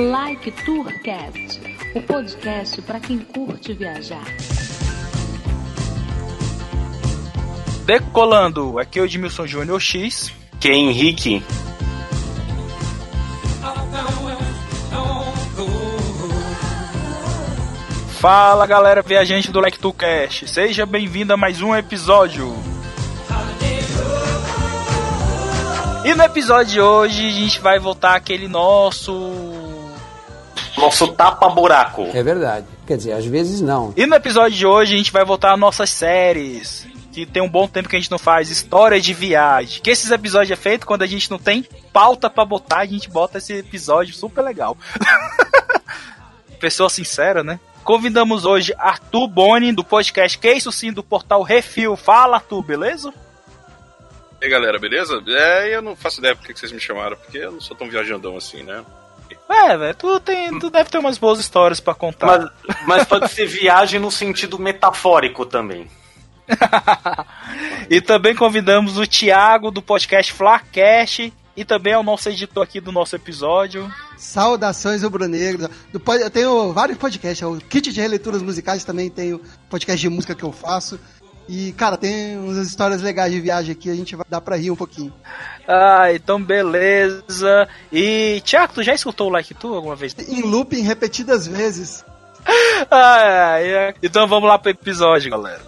Like Tourcast, o podcast para quem curte viajar. Decolando, aqui é o Edmilson Júnior X. Que é Henrique. Fala galera viajante do LectuCast, seja bem-vindo a mais um episódio. E no episódio de hoje a gente vai voltar aquele nosso. Nosso tapa-buraco. É verdade. Quer dizer, às vezes não. E no episódio de hoje a gente vai voltar às nossas séries. Que tem um bom tempo que a gente não faz história de viagem. Que esses episódios é feito quando a gente não tem pauta para botar, a gente bota esse episódio super legal. Pessoa sincera, né? Convidamos hoje Arthur Boni, do podcast Que Isso Sim, do portal Refil. Fala, Arthur, beleza? E aí, galera, beleza? É, eu não faço ideia por que vocês me chamaram, porque eu não sou tão viajandão assim, né? É, velho, tu, tem, tu deve ter umas boas histórias para contar. Mas, mas pode ser viagem no sentido metafórico também. e também convidamos o Thiago, do podcast Flacast, e também é o nosso editor aqui do nosso episódio. Saudações rubro-negro. Eu tenho vários podcasts, o Kit de Releituras Musicais também tenho podcast de música que eu faço. E, cara, tem umas histórias legais de viagem aqui, a gente vai dar pra rir um pouquinho. Ah, então beleza. E, Tiago, tu já escutou o Like Tu alguma vez? Em looping repetidas vezes. ah, é. Então vamos lá pro episódio, galera.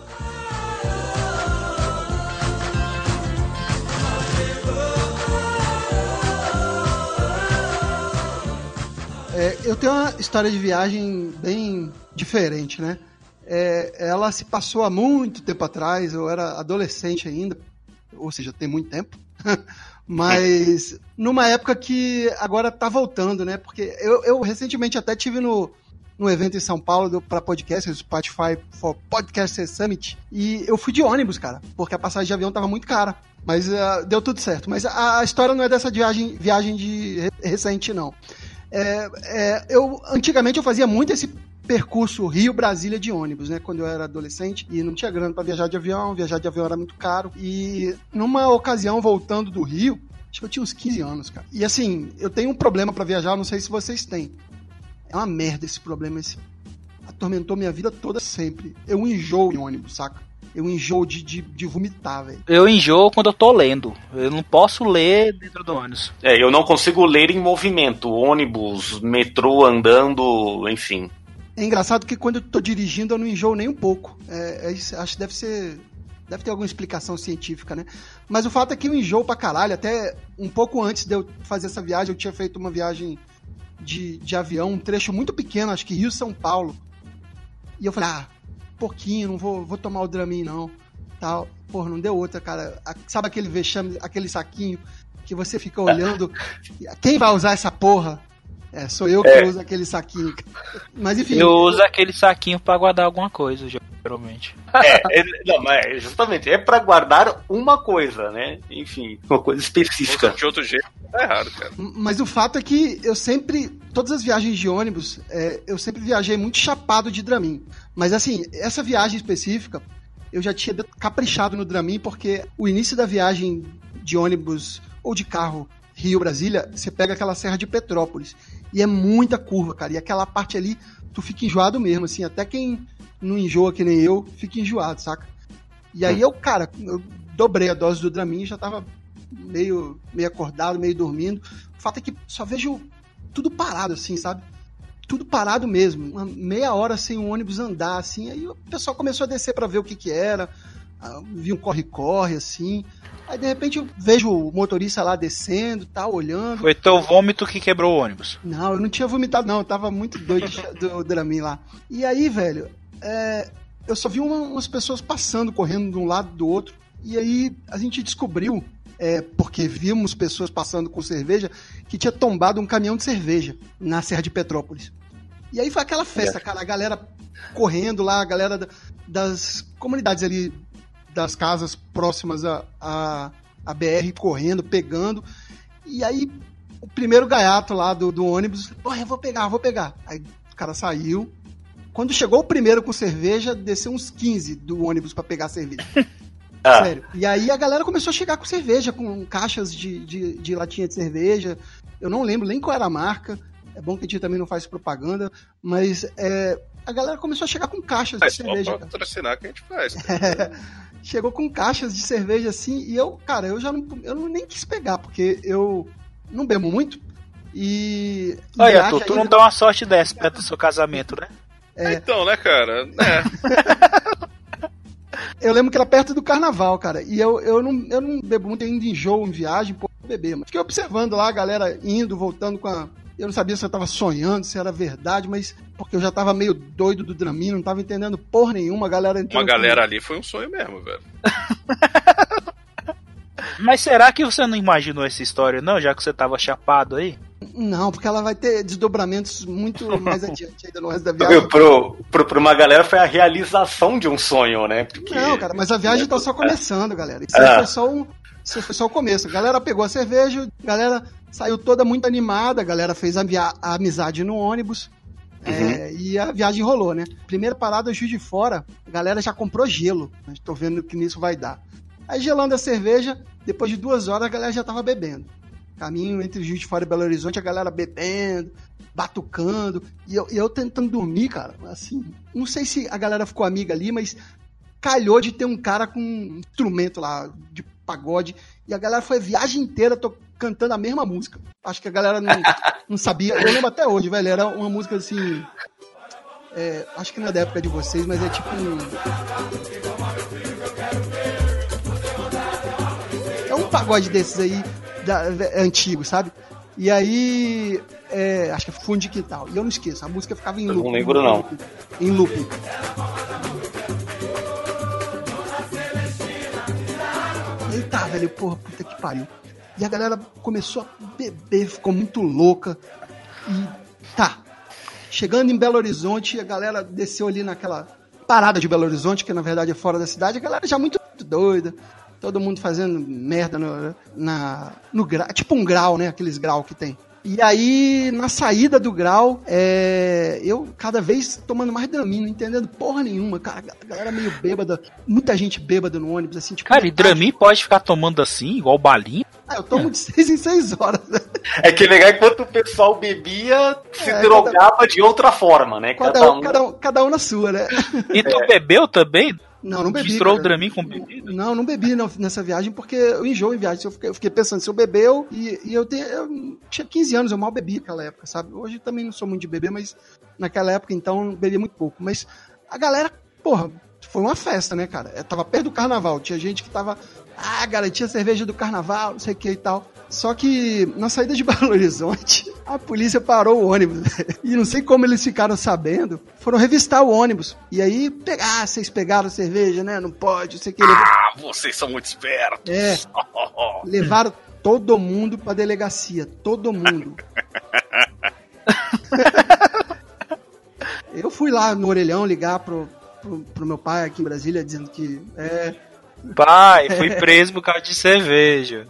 É, eu tenho uma história de viagem bem diferente, né? É, ela se passou há muito tempo atrás, eu era adolescente ainda, ou seja, tem muito tempo. Mas numa época que agora tá voltando, né? Porque eu, eu recentemente até tive no, no evento em São Paulo para podcast, o Spotify for Podcast Summit, e eu fui de ônibus, cara, porque a passagem de avião tava muito cara. Mas uh, deu tudo certo. Mas a, a, história não é dessa viagem, viagem de recente, não. É, é, eu antigamente eu fazia muito esse percurso Rio-Brasília de ônibus, né? Quando eu era adolescente e não tinha grana para viajar de avião, viajar de avião era muito caro. E numa ocasião, voltando do Rio, acho que eu tinha uns 15 anos, cara. E assim, eu tenho um problema para viajar, não sei se vocês têm. É uma merda esse problema, esse atormentou minha vida toda sempre. Eu enjoo em ônibus, saca? Eu enjoo de, de, de vomitar, velho. Eu enjoo quando eu tô lendo. Eu não posso ler dentro do ônibus. É, eu não consigo ler em movimento. Ônibus, metrô andando, enfim. É engraçado que quando eu tô dirigindo eu não enjoo nem um pouco. É, é, acho que deve ser. Deve ter alguma explicação científica, né? Mas o fato é que eu enjoo pra caralho. Até um pouco antes de eu fazer essa viagem, eu tinha feito uma viagem de, de avião, um trecho muito pequeno, acho que Rio-São Paulo. E eu falei, ah, pouquinho, não vou, vou tomar o Dramin, não. Tal. Porra, não deu outra, cara. Sabe aquele vexame, aquele saquinho que você fica olhando? Quem vai usar essa porra? É, sou eu que é. uso aquele saquinho. Mas enfim. Eu uso aquele saquinho para guardar alguma coisa, geralmente. É, é, não, mas é justamente, é para guardar uma coisa, né? Enfim, uma coisa específica. De outro jeito, tá errado, cara. Mas o fato é que eu sempre, todas as viagens de ônibus, é, eu sempre viajei muito chapado de Dramin. Mas assim, essa viagem específica, eu já tinha caprichado no Dramin, porque o início da viagem de ônibus ou de carro Rio-Brasília, você pega aquela serra de Petrópolis. E é muita curva, cara. E aquela parte ali, tu fica enjoado mesmo, assim. Até quem não enjoa que nem eu, fica enjoado, saca? E aí eu, cara, eu dobrei a dose do Dramin, já tava meio, meio acordado, meio dormindo. O fato é que só vejo tudo parado, assim, sabe? Tudo parado mesmo. Uma meia hora sem o ônibus andar, assim. Aí o pessoal começou a descer para ver o que que era. Ah, vi um corre-corre, assim. Aí de repente eu vejo o motorista lá descendo, tá olhando. Foi teu vômito que quebrou o ônibus. Não, eu não tinha vomitado, não. Eu tava muito doido do Dramin lá. E aí, velho, é, eu só vi uma, umas pessoas passando, correndo de um lado do outro. E aí a gente descobriu, é, porque vimos pessoas passando com cerveja, que tinha tombado um caminhão de cerveja na Serra de Petrópolis. E aí foi aquela festa, cara, a galera correndo lá, a galera das comunidades ali das casas próximas à, à, à BR correndo, pegando. E aí o primeiro gaiato lá do, do ônibus, porra, eu vou pegar, eu vou pegar. Aí o cara saiu. Quando chegou o primeiro com cerveja, desceu uns 15 do ônibus para pegar cerveja. Ah. Sério. E aí a galera começou a chegar com cerveja, com caixas de, de, de latinha de cerveja. Eu não lembro nem qual era a marca. É bom que a gente também não faz propaganda, mas é, a galera começou a chegar com caixas de Mas só cerveja. pra patrocinar que a gente faz. Chegou com caixas de cerveja assim, e eu, cara, eu já não, eu não nem quis pegar, porque eu não bebo muito. E. Olha, tu, tu não dá uma sorte dessa perto do seu casamento, né? É. Então, né, cara? É. Eu lembro que era perto do carnaval, cara. E eu, eu, não, eu não bebo muito, eu ainda enjoo em viagem, pô, beber. Mas fiquei observando lá a galera indo, voltando com a. Eu não sabia se eu tava sonhando, se era verdade, mas. Porque eu já tava meio doido do Dramin, não tava entendendo porra nenhuma, a galera. Uma galera ali foi um sonho mesmo, velho. Mas será que você não imaginou essa história, não? Já que você tava chapado aí? Não, porque ela vai ter desdobramentos muito mais adiante ainda no resto da viagem. Pro, pro, pra uma galera foi a realização de um sonho, né? Porque... Não, cara, mas a viagem tá só começando, galera. Isso aí Ah. foi só um. Isso foi só o começo. A galera pegou a cerveja, a galera saiu toda muito animada, a galera fez a, a amizade no ônibus. é, e a viagem rolou, né? Primeira parada, Juiz de Fora, a galera já comprou gelo. Estou vendo que nisso vai dar. Aí gelando a cerveja, depois de duas horas a galera já tava bebendo. Caminho entre Juiz de Fora e Belo Horizonte, a galera bebendo, batucando. E eu, eu tentando dormir, cara. Assim, não sei se a galera ficou amiga ali, mas calhou de ter um cara com um instrumento lá de pagode. E a galera foi a viagem inteira tô cantando a mesma música. Acho que a galera não, não sabia. Eu lembro até hoje, velho. Era uma música assim. é, acho que não é da época de vocês, mas é tipo um. É um pagode desses aí, da- é antigo, sabe? E aí. é, acho que é fundo de quintal. E eu não esqueço, a música ficava em Eu loop. não lembro, não. Em looping. Velho, porra, puta que pariu. E a galera começou a beber, ficou muito louca. E tá. Chegando em Belo Horizonte, a galera desceu ali naquela parada de Belo Horizonte, que na verdade é fora da cidade, a galera já muito doida. Todo mundo fazendo merda no, na, no grau. Tipo um grau, né? Aqueles grau que tem. E aí, na saída do grau, é, eu cada vez tomando mais Dramin, não entendendo porra nenhuma. Cara, a galera meio bêbada, muita gente bêbada no ônibus, assim, tipo. Cara, e Dramin pode ficar tomando assim, igual balinha? Ah, eu tomo de seis em seis horas. É que legal enquanto o pessoal bebia, se É, drogava de outra forma, né? Cada um, cada, um, cada um na sua, né? E tu bebeu também? Não, não bebi. Misturou o. Dramin com bebida? Não, não bebi não, nessa viagem porque eu enjoo em viagem. Eu fiquei, eu fiquei pensando, se eu bebeu e, e eu, tenho, eu tinha 15 anos, eu mal bebi naquela época, sabe? Hoje também não sou muito de beber, mas naquela época então eu bebia muito pouco. Mas a galera, porra, foi uma festa, né, cara? Eu tava perto do carnaval, tinha gente que tava, ah, garantia cerveja do carnaval, não sei o que e tal. Só que na saída de Belo Horizonte, a polícia parou o ônibus. E não sei como eles ficaram sabendo. Foram revistar o ônibus. E aí, pegar, ah, vocês pegaram cerveja, né? Não pode, não sei o que. Ah, vocês são muito espertos. É, levaram todo mundo pra delegacia. Todo mundo. Eu fui lá no orelhão ligar pro, pro, pro meu pai aqui em Brasília dizendo que é. Pai, fui preso por causa de cerveja.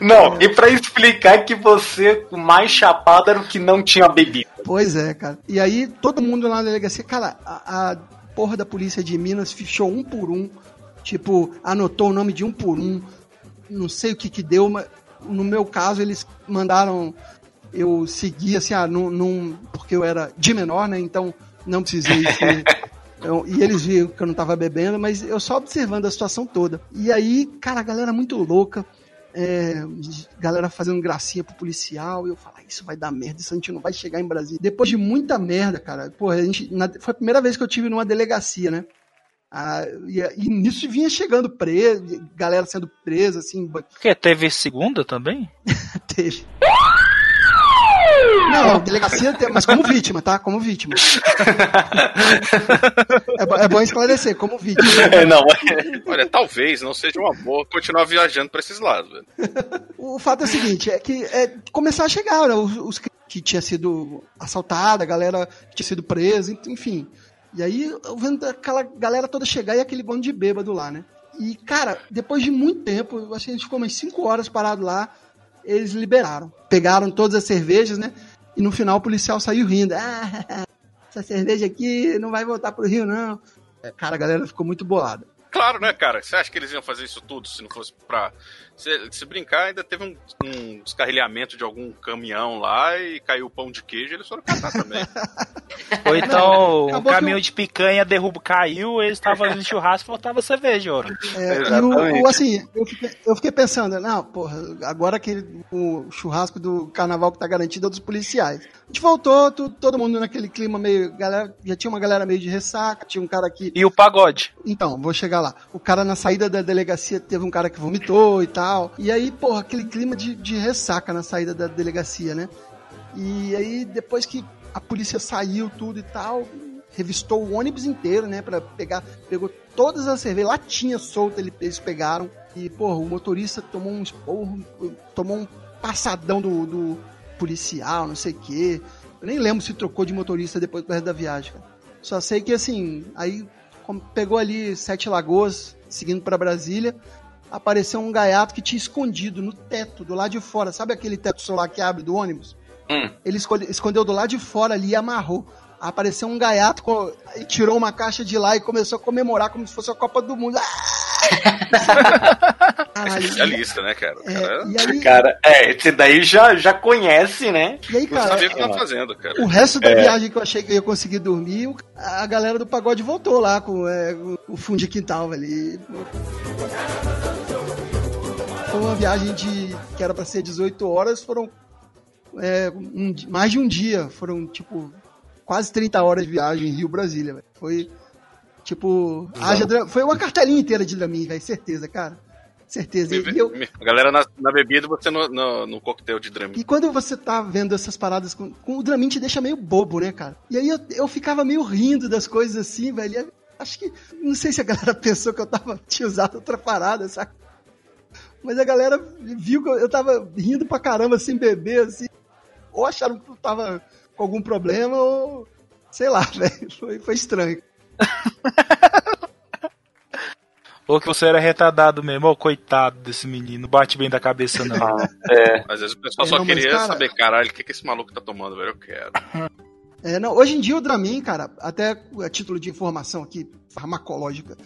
Não, e pra explicar que você, o mais chapado, era o que não tinha bebido. Pois é, cara. E aí, todo mundo lá na delegacia, cara, a, a porra da polícia de Minas fichou um por um. Tipo, anotou o nome de um por um. Não sei o que que deu, mas no meu caso, eles mandaram eu seguir, assim, ah, num, num- porque eu era de menor, né? Então não precisei ser. E eles viram que eu não tava bebendo, mas eu só observando a situação toda. E aí, cara, a galera muito louca. é, galera fazendo gracinha pro policial, e eu falo, "Ah, isso vai dar merda, isso a gente não vai chegar em Brasília. Depois de muita merda, cara, pô, a gente, na- foi a primeira vez que eu tive numa delegacia, né? Ah, e, e nisso vinha chegando preso, galera sendo presa, assim, Porque teve segunda também? teve. Não, delegacia, mas como vítima, tá? Como vítima. É, é bom esclarecer, como vítima. É, não, Olha, talvez não seja uma boa continuar viajando pra esses lados, velho. O fato é o seguinte, é que é, começar a chegar né, os, os que tinha sido assaltada, a galera que tinha sido presa, enfim. E aí eu vendo aquela galera toda chegar e aquele bando de bêbado lá, né? E, cara, depois de muito tempo, eu acho que a gente ficou umas 5 horas parado lá, eles liberaram. Pegaram todas as cervejas, né? E no final o policial saiu rindo. Ah, essa cerveja aqui não vai voltar pro Rio, não. É, Cara, a galera ficou muito bolada. claro, né, cara? Você acha que eles iam fazer isso tudo se não fosse pra. Se, se brincar, ainda teve um, um descarrilhamento de algum caminhão lá e caiu o pão de queijo e eles foram catar também. Ou então o que caminhão eu- de picanha derruba, caiu, eles estavam fazendo churrasco e faltava cerveja, ora. É, e o, o, assim, eu fiquei, eu fiquei pensando, não, porra, agora que o churrasco do carnaval que tá garantido é dos policiais. A gente voltou, tu- todo mundo naquele clima meio. Galera, já tinha uma galera meio de ressaca, tinha um cara que. E o pagode. Então, vou chegar lá. O cara na saída da delegacia teve um cara que vomitou e tal. E aí, porra, aquele clima de, de ressaca na saída da delegacia, né? E aí, depois que a polícia saiu, tudo e tal, revistou o ônibus inteiro, né? Pra pegar. Pegou todas as cervejas, latinha solta, ele- eles pegaram. E, porra, o motorista tomou um esporro, tomou um passadão do, do policial, não sei o quê. Eu nem lembro se trocou de motorista depois do resto da viagem, cara. Só sei que, assim, aí pegou ali Sete Lagoas, seguindo pra Brasília, apareceu um gaiato que tinha escondido no teto, do lado de fora. Sabe aquele teto solar que abre do ônibus? Hum. Ele escondeu do lado de fora ali e amarrou. Apareceu um gaiato co- e tirou uma caixa de lá e começou a comemorar como se fosse a Copa do Mundo. Ah! Caralho, Especialista, né, cara? É, cara e aí, Cara, é, esse daí já, já conhece, né? e aí, cara, sabia o que tava fazendo, cara. O resto da É. viagem que eu achei que eu ia conseguir dormir, a galera do pagode voltou lá com é, o fundo de quintal ali. Foi uma viagem de que era pra ser 18 horas, foram é, um mais de um dia, foram tipo quase 30 horas de viagem Rio Brasília, velho. Foi tipo, haja foi uma cartelinha inteira de Dramin, velho, certeza, cara. Certeza. E, eu, A galera na, na bebida, você no, no, no coquetel de Dramin. E quando você tá vendo essas paradas com, com o Dramin te deixa meio bobo, né, cara? E aí eu, eu ficava meio rindo das coisas assim, velho. Acho que. Não sei se a galera pensou que eu tava, tinha usado outra parada, saca? Mas a galera viu que eu, eu tava rindo pra caramba sem beber, assim. Ou acharam que eu tava com algum problema, ou. Sei lá, velho. Foi, foi estranho. Ou que você era retardado mesmo, ô coitado desse menino, bate bem da cabeça não. É. Às vezes o pessoal É, só não, mas, queria cara- saber, caralho, o que, que esse maluco tá tomando, velho? Eu quero. É, não, hoje em dia o Dramin, cara, até a título de informação aqui, farmacológica,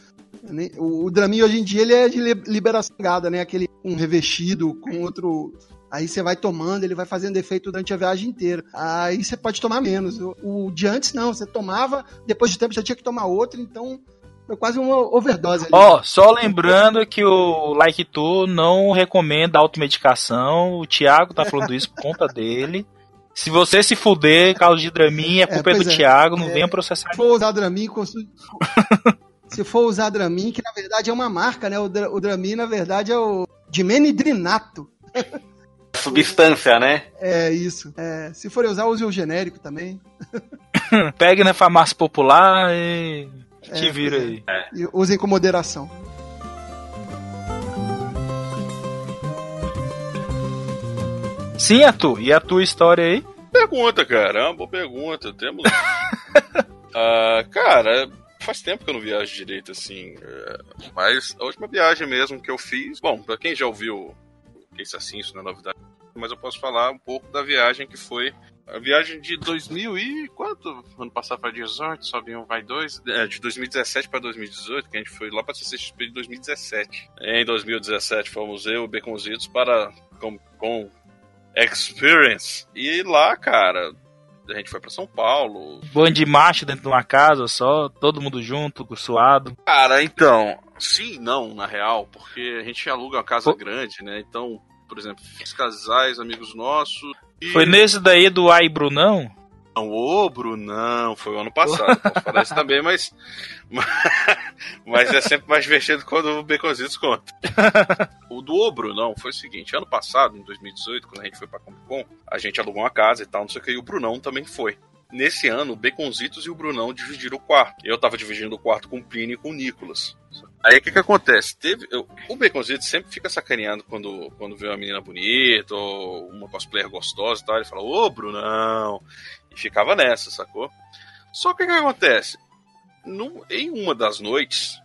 né, o, o Dramin hoje em dia ele é de li- liberação gada, né? Aquele um revestido com outro. Aí você vai tomando, ele vai fazendo efeito durante a viagem inteira. Aí você pode tomar menos. O, o de antes não, você tomava, depois de tempo já tinha que tomar outro, então foi quase uma overdose. Ó, só lembrando que o Like Tu não recomenda automedicação. O Thiago tá falando isso por conta dele. Se você se fuder, causa de Dramin, é culpa é, do é. Thiago, não É. venha processar. Se for usar Dramin, consu- se for usar Dramin, que na verdade é uma marca, né? O, Dra- o Dramin, na verdade, é o Dimenidrinato. Substância, né? É isso. É, se for usar, use o genérico também. Pegue na farmácia popular e te É, vira pois é. aí. E usem com moderação. Sim, Atu. E a tua história aí? Pergunta, cara. É uma boa pergunta. Temos. Ah, cara, faz tempo que eu não viajo direito, assim. é, Mas a última viagem mesmo que eu fiz. Bom, pra quem já ouviu esse assim, isso não é novidade. Mas eu posso falar um pouco da viagem que foi. A viagem de 2000 e. Quanto? Ano passado para 18, só vinham vai dois. É, de 2017 para 2018, que a gente foi lá para CCXP de 2017. Em 2017 fomos eu e Baconzitos para. com, com Experience. E lá, cara, a gente foi pra São Paulo. Bando de macho dentro de uma casa só, todo mundo junto, suado. Cara, então, sim não, na real, porque a gente aluga uma casa Pô. grande, né? Então, por exemplo, os casais, amigos nossos. E... Foi nesse daí do Ai Brunão? Não, ô, Brunão, foi o ano passado, posso falar isso também, mas, mas é sempre mais divertido quando o Baconzitos conta. O do Ô, Brunão foi o seguinte, ano passado, em 2018, quando a gente foi pra Comic Con, a gente alugou uma casa e tal, não sei o que, e o Brunão também foi. Nesse ano, o Baconzitos e o Brunão dividiram o quarto. Eu tava dividindo o quarto com o Plínio e com o Nicolas. Aí o que que acontece? Teve, eu- o Baconzitos sempre fica sacaneando quando, quando vê uma menina bonita ou uma cosplayer gostosa e tal. Ele fala, ô Brunão. E ficava nessa, sacou? Só que o que acontece? No- em uma das noites,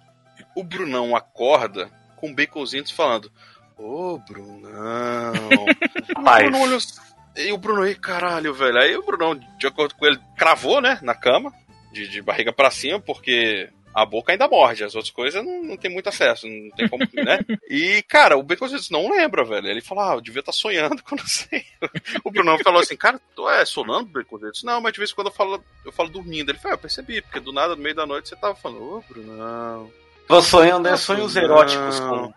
o Brunão acorda com o Baconzitos falando, ô Brunão. O. Bruno olhou assim, E o Bruno aí, caralho, velho. Aí o Brunão, de acordo com ele, cravou, né, na cama, de, de barriga pra cima, porque a boca ainda morde, as outras coisas não, não tem muito acesso, não tem como, né? E, cara, o Baconzitos não lembra, velho. Ele falou, ah, eu devia estar tá sonhando quando sei. O Brunão falou assim, cara, tu é sonando, Baconzitos? Não, mas de vez em quando eu falo, eu falo dormindo. Ele falou, ah, eu percebi, porque do nada, no meio da noite, você tava falando, ô, oh, Brunão. Tô sonhando, é sonhos eróticos com.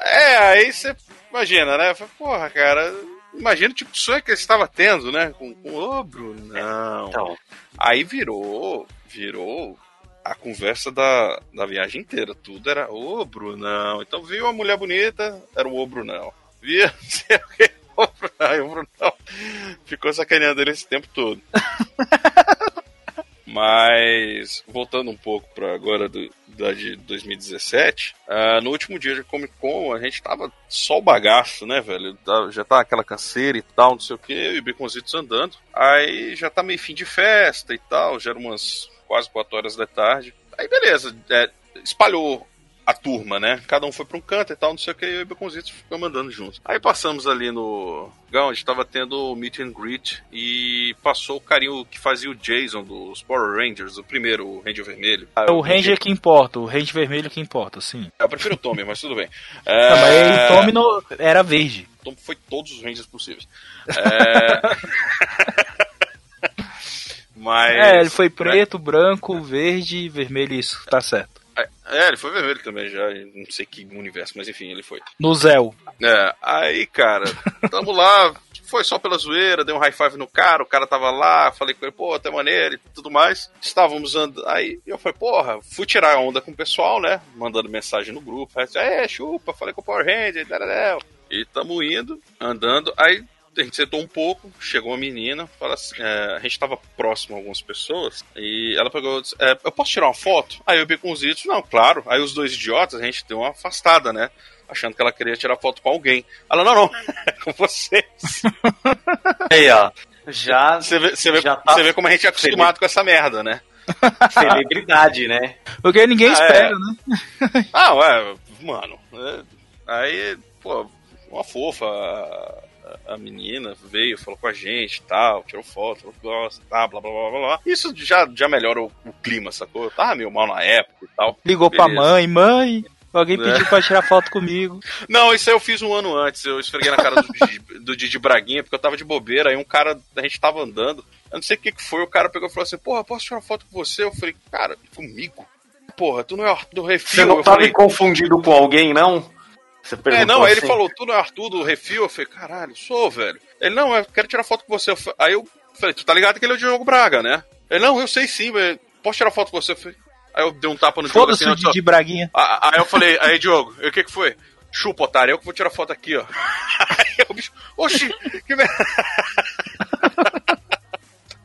É, aí você imagina, né? Porra, cara, imagina o tipo de sonho que ele estava tendo, né? Com, com ô, Brunão. Então. Aí virou, virou a conversa da, da viagem inteira. Tudo era ô Brunão. Então viu uma mulher bonita, era o ô Brunão. Via, não sei o que, ô Brunão. o Brunão ficou sacaneando ele esse tempo todo. Mas, voltando um pouco para agora do, da de 2017, uh, ah, no último dia de Comic Con, a gente tava só o bagaço, né, velho? Já tá aquela canseira e tal, não sei o que, eu e Baconzitos andando. Aí já tá meio fim de festa e tal, já era umas quase 4 horas da tarde. Aí beleza, é, espalhou a turma, né? Cada um foi para um canto e tal, não sei o que, e eu e o Baconzitos ficamos andando juntos. Aí passamos ali no lugar onde estava tendo o meet and greet e passou o carinho que fazia o Jason dos Power Rangers, o primeiro, o Ranger Vermelho. É o Ranger que importa, o Ranger Vermelho que importa, sim. Eu prefiro o Tommy, mas tudo bem. É... Não, mas o Tommy no... era verde. O Tommy foi todos os Rangers possíveis. É... Mas. É, ele foi preto, branco, verde, vermelho, isso, tá certo. É, é, ele foi vermelho também já, não sei que universo, mas enfim, ele foi. No Zéu. É, aí, cara, tamo lá, foi só pela zoeira, dei um high five no cara, o cara tava lá, falei com ele, pô, até maneiro e tudo mais. Estávamos andando, aí eu falei, porra, fui tirar onda com o pessoal, né, mandando mensagem no grupo, aí, é, chupa, falei com o Power Ranger, e tamo indo, andando, aí a gente sentou um pouco, chegou uma menina, fala assim, é, a gente estava próximo a algumas pessoas, e ela pegou disse, é, eu posso tirar uma foto? Aí eu Baconzitos, não, claro. Aí os dois idiotas, a gente deu uma afastada, né? Achando que ela queria tirar foto com alguém. Ela, não, não, é com vocês. Aí, ó. Já. Você vê, você vê, já tá você vê como a gente é acostumado com essa merda, né? Celebridade, né? Porque ninguém ah, espera, é. né? Ah, ué, mano. É, aí, pô, uma fofa a menina veio, falou com a gente tal, tirou foto, falou que gosta, tá, blá blá blá blá blá. Isso já, já melhora o, o clima, sacou? Eu tava meio mal na época e tal. Ligou Beleza. pra mãe, mãe, Alguém pediu é. pra tirar foto comigo. Não, isso aí eu fiz um ano antes. Eu esfreguei na cara do Didi, do Didi Braguinha, porque eu tava de bobeira. Aí um cara, a gente tava andando. Eu não sei o que, que foi. O cara pegou e falou assim: Porra, posso tirar foto com você? Eu falei: Cara, comigo? Porra, tu não é do refil. Você não eu tá falei, me confundido com alguém, não? Você é, não, aí ele assim? falou, tu não é Arthur do Refil? Eu falei, caralho, sou, velho. Ele, não, eu quero tirar foto com você. Eu falei, aí eu falei, tu tá ligado que ele é o Diogo Braga, né? Ele, não, eu sei sim, mas posso tirar foto com você? Eu falei, aí eu dei um tapa no Diogo assim, de, de Braguinha. Aí eu falei, aí Diogo, o que que foi? Chupa, otário, eu que vou tirar foto aqui, ó. Aí o bicho, oxi, que merda.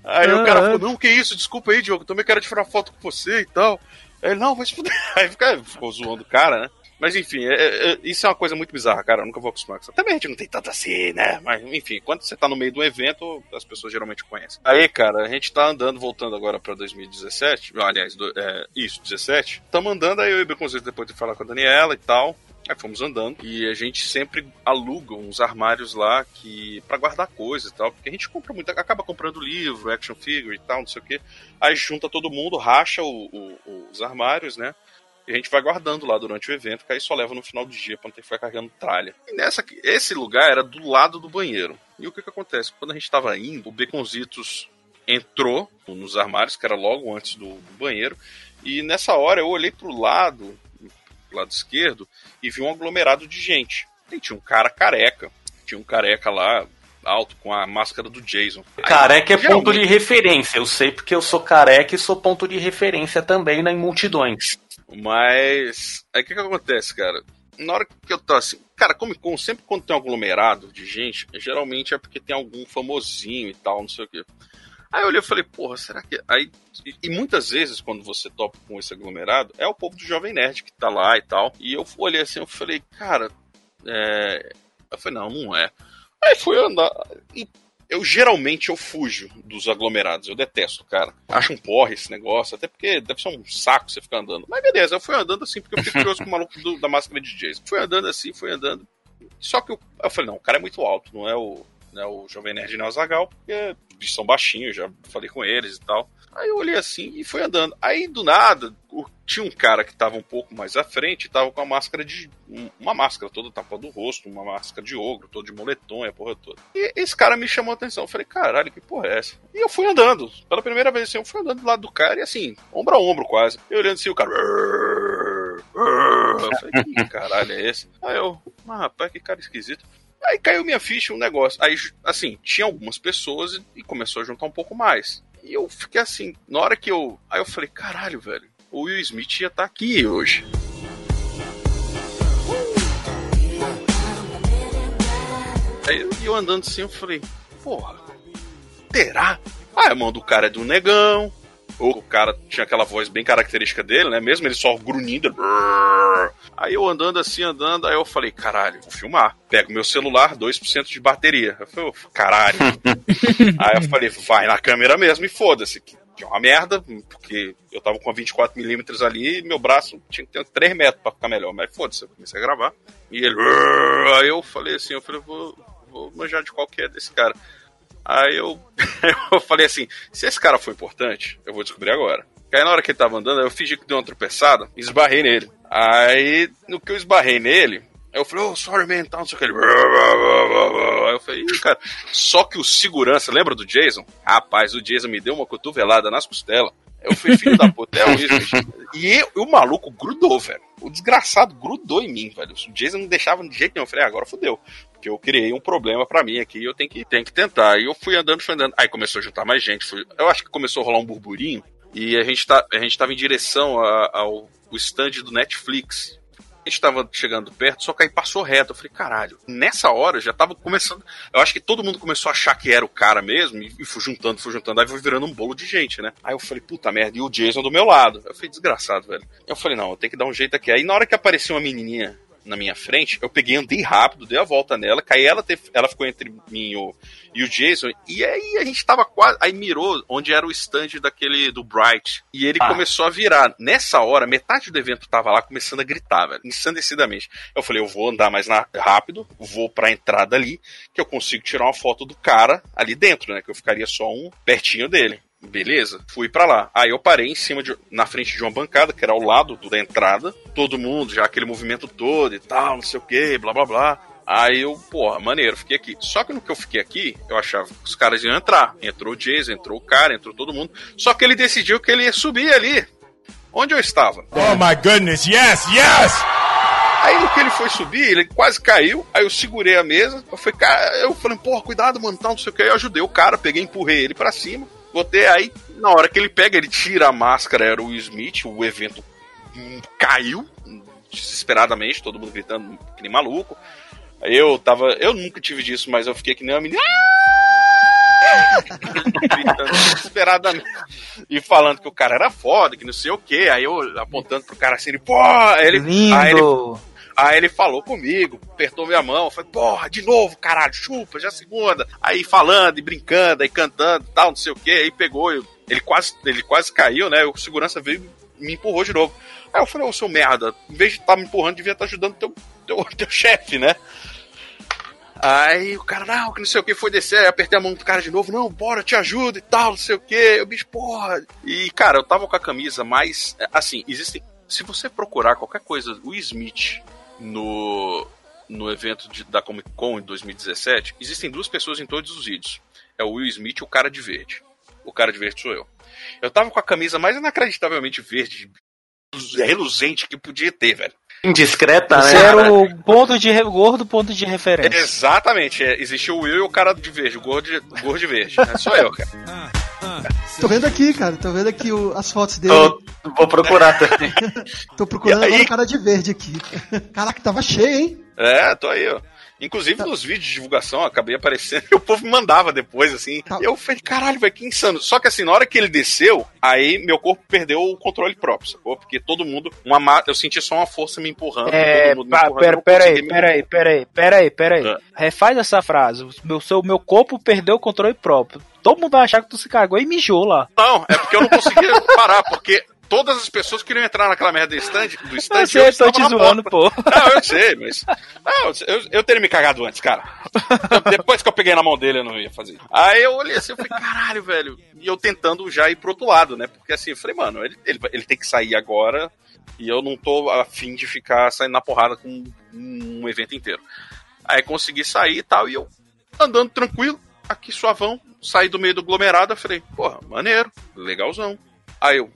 Aí ah, o cara falou, não, que isso, desculpa aí, Diogo, também quero tirar foto com você e tal. Ele, não, vai se fuder. Aí fica, ficou zoando o cara, né? Mas enfim, é, é, isso é uma coisa muito bizarra, cara. Eu nunca vou acostumar com isso. Também a gente não tem tanto assim, né? Mas enfim, quando você tá no meio do evento, as pessoas geralmente conhecem. Aí, cara, a gente tá andando, voltando agora pra 2017. Aliás, do, é, isso, 17. Estamos andando, aí eu e o Beconzito depois de falar com a Daniela e tal. Aí fomos andando e a gente sempre aluga uns armários lá que para guardar coisas e tal, porque a gente compra muito, acaba comprando livro, action figure e tal, não sei o que. Aí junta todo mundo, racha o, o, os armários, né? E a gente vai guardando lá durante o evento, que aí só leva no final do dia pra não ter que ficar carregando tralha. E nessa, esse lugar era do lado do banheiro. E o que que acontece? Quando a gente tava indo, o Beconzitos entrou nos armários, que era logo antes do, do banheiro, e nessa hora eu olhei pro lado, pro lado esquerdo, e vi um aglomerado de gente. E tinha um cara careca, tinha um careca lá, alto, com a máscara do Jason. Careca é ponto de referência, eu sei porque eu sou careca e sou ponto de referência também em multidões. Mas. Aí o que, que acontece, cara? Na hora que eu tô assim. Cara, Comic Con, sempre quando tem um aglomerado de gente, geralmente é porque tem algum famosinho e tal, não sei o quê. Aí eu olhei e falei, porra, será que. Aí, e, muitas vezes, quando você topa com esse aglomerado, é o povo do Jovem Nerd que tá lá e tal. E eu olhei assim, eu falei, cara. É... Eu falei, não, não é. Aí fui andar. E eu geralmente eu fujo dos aglomerados, eu detesto, cara. Acho um porre esse negócio, até porque deve ser um saco você ficar andando. Mas beleza, eu fui andando assim porque eu fiquei curioso com o maluco do, da máscara de Jason. Fui andando assim, fui andando. Só que eu, eu falei, não, o cara é muito alto, não é o, não é o Jovem Nerd Zagal, porque bichos são baixinhos, já falei com eles e tal. Aí eu olhei assim e fui andando. Aí do nada, tinha um cara que tava um pouco mais à frente, tava com a máscara de. um- Uma máscara toda tapada do rosto, uma máscara de ogro, todo de moletom e a porra toda. E esse cara me chamou a atenção. Eu falei, caralho, que porra é essa? E eu fui andando. Pela primeira vez assim, eu fui andando do lado do cara e assim, ombro a ombro quase. Eu olhando assim, o cara. Eu falei, que caralho é esse? Aí eu, ah, rapaz, que cara esquisito. Aí caiu minha ficha um negócio. Aí, assim, tinha algumas pessoas e- começou a juntar um pouco mais. E eu fiquei assim, na hora que eu. Aí eu falei, caralho, velho, o Will Smith ia estar aqui hoje. Aí eu, eu andando assim, eu falei, porra, terá? Ah, a mão do cara é do negão. O cara tinha aquela voz bem característica dele, né? Mesmo ele só grunhindo. Aí eu andando assim, andando, aí eu falei, caralho, vou filmar. Pego meu celular, 2% de bateria. Eu falei, "Ô, caralho. aí eu falei, vai na câmera mesmo e foda-se. Que que é uma merda, porque eu tava com 24mm ali e meu braço tinha que ter 3 metros pra ficar melhor. Mas foda-se, eu comecei a gravar. E ele. Aí eu falei assim, eu falei, vou, vou manjar de qualquer desse cara. Aí eu, eu falei assim: se esse cara foi importante, eu vou descobrir agora. Aí na hora que ele tava andando, eu fingi que deu uma tropeçada e esbarrei nele. Aí, no que eu esbarrei nele, eu falei, oh, sorry man, tal, não sei o que. Ele... Aí eu falei, cara. Só que o segurança, lembra do Jason? Rapaz, o Jason me deu uma cotovelada nas costelas. Eu fui filho da puta, é horrível. E eu- o maluco grudou, velho. O desgraçado grudou em mim, velho. O Jason não deixava de jeito nenhum. Eu falei, ah, agora fodeu. Porque eu criei um problema pra mim aqui e eu tenho que, tenho que tentar. E eu fui andando, fui andando. Aí começou a juntar mais gente. Fui- eu acho que começou a rolar um burburinho. E a gente, tá, a gente tava em direção ao stand do Netflix. A gente tava chegando perto, só que aí passou reto. Eu falei, caralho. Nessa hora já tava começando. Eu acho que todo mundo começou a achar que era o cara mesmo. E, e fui juntando, fui juntando. Aí foi virando um bolo de gente, né? Aí eu falei, puta merda. E o Jason do meu lado. Eu falei, desgraçado, velho. Eu falei, não, eu tenho que dar um jeito aqui. Aí na hora que apareceu uma menininha na minha frente, eu peguei, andei rápido, dei a volta nela, caí, ela, teve, ela ficou entre mim e o, e o Jason, e aí a gente tava quase, aí mirou onde era o stand daquele, do Bright, e ele Ah. começou a virar. Nessa hora, metade do evento tava lá começando a gritar, velho, ensandecidamente. Eu falei, eu vou andar mais na- rápido, vou pra entrada ali, que eu consigo tirar uma foto do cara ali dentro, né, que eu ficaria só um pertinho dele. Beleza, fui pra lá. Aí eu parei em cima de, na frente de uma bancada, que era ao lado do- da entrada. Todo mundo, já aquele movimento todo e tal, não sei o que, blá blá blá. Aí eu, porra, maneiro, fiquei aqui. Só que no que eu fiquei aqui, eu achava que os caras iam entrar. Entrou o Jason, entrou o cara, entrou todo mundo. Só que ele decidiu que ele ia subir ali. Onde eu estava. Oh my goodness, yes, yes! Aí no que ele foi subir, ele quase caiu. Aí eu segurei a mesa. Eu falei, cara, eu falei, porra, cuidado, mano, tal, não sei o que. Aí eu ajudei o cara, peguei, empurrei ele pra cima. Botei aí, na hora que ele pega, ele tira a máscara, era o Smith, o evento caiu desesperadamente, todo mundo gritando que nem maluco. Eu tava, eu nunca tive disso, mas eu fiquei que nem uma menina. gritando desesperadamente e falando que o cara era foda, que não sei o que. Aí eu apontando pro cara assim, ele, pô, aí ele, Lindo! aí ele Aí ele falou comigo, apertou minha mão, falei, porra, de novo, caralho, chupa, já é segunda. Aí falando e brincando, aí cantando tal, não sei o que, aí pegou, eu- ele quase, ele quase caiu, né? O segurança veio e me empurrou de novo. Aí eu falei, ô seu merda, em vez de estar me empurrando, devia estar ajudando teu, teu, teu chefe, né? Aí o cara, não, que não sei o que, foi descer, aí apertei a mão do cara de novo, não, bora, eu te ajudo e tal, não sei o que, o bicho, porra. E, cara, eu tava com a camisa mais. Assim, existem. Se você procurar qualquer coisa, o Smith no, no evento de- da Comic Con em 2017, existem duas pessoas em todos os vídeos. É o Will Smith e o cara de verde. O cara de verde sou eu. Eu tava com a camisa mais inacreditavelmente verde, reluzente que podia ter, velho. Indiscreta, Esse né? era o ponto de re- gordo ponto de referência. Exatamente, é, existe o Will e o cara de verde, o gordo de, gordo de verde. É só eu, cara. Tô vendo aqui, cara. Tô vendo aqui o- as fotos dele. Tô- vou procurar também. Tô procurando aí? agora o cara de verde aqui. Caraca, tava cheio, hein? É, tô aí, ó. Inclusive nos vídeos de divulgação, acabei aparecendo e o povo me mandava depois, assim. Tá. Eu falei, caralho, velho, que insano. Só que assim, na hora que ele desceu, aí meu corpo perdeu o controle próprio, sacou? Porque todo mundo, uma ma- eu senti só uma força me empurrando. É, todo mundo me pá, empurrando, eu pera, pera aí, consegui me- pera aí, pera aí, pera aí, pera aí. Refaz essa frase. Meu, seu, meu corpo perdeu o controle próprio. Todo mundo vai achar que tu se cagou e mijou lá. Não, é porque eu não conseguia parar, porque todas as pessoas queriam entrar naquela merda do stand, do stand Eu sei, tô estava te zoando, pô. Não, eu sei, mas. Não, eu, eu teria me cagado antes, cara. Eu- depois que eu peguei na mão dele, eu não ia fazer. Aí eu olhei assim, eu falei, caralho, velho. E eu tentando já ir pro outro lado, né? Porque assim, eu falei, mano, ele, ele, ele tem que sair agora. E eu não tô afim de ficar saindo na porrada com um evento inteiro. Aí consegui sair e tal, e eu andando tranquilo, aqui suavão, saí do meio do aglomerado, eu falei, porra, maneiro, legalzão. Aí eu,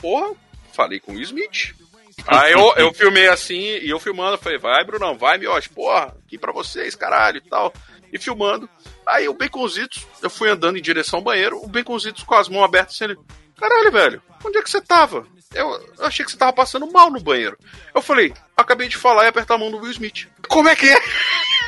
porra, falei com o Smith. Aí eu, eu filmei assim, e eu filmando, falei, vai, Brunão, vai, Miote, porra, aqui pra vocês, caralho, e tal. E filmando. Aí o Baconzitos, eu fui andando em direção ao banheiro, o Baconzitos com as mãos abertas, assim, ele, caralho, velho, onde é que você tava? Eu, eu achei que você tava passando mal no banheiro. Eu falei, acabei de falar e apertar a mão do Will Smith. Como é que é?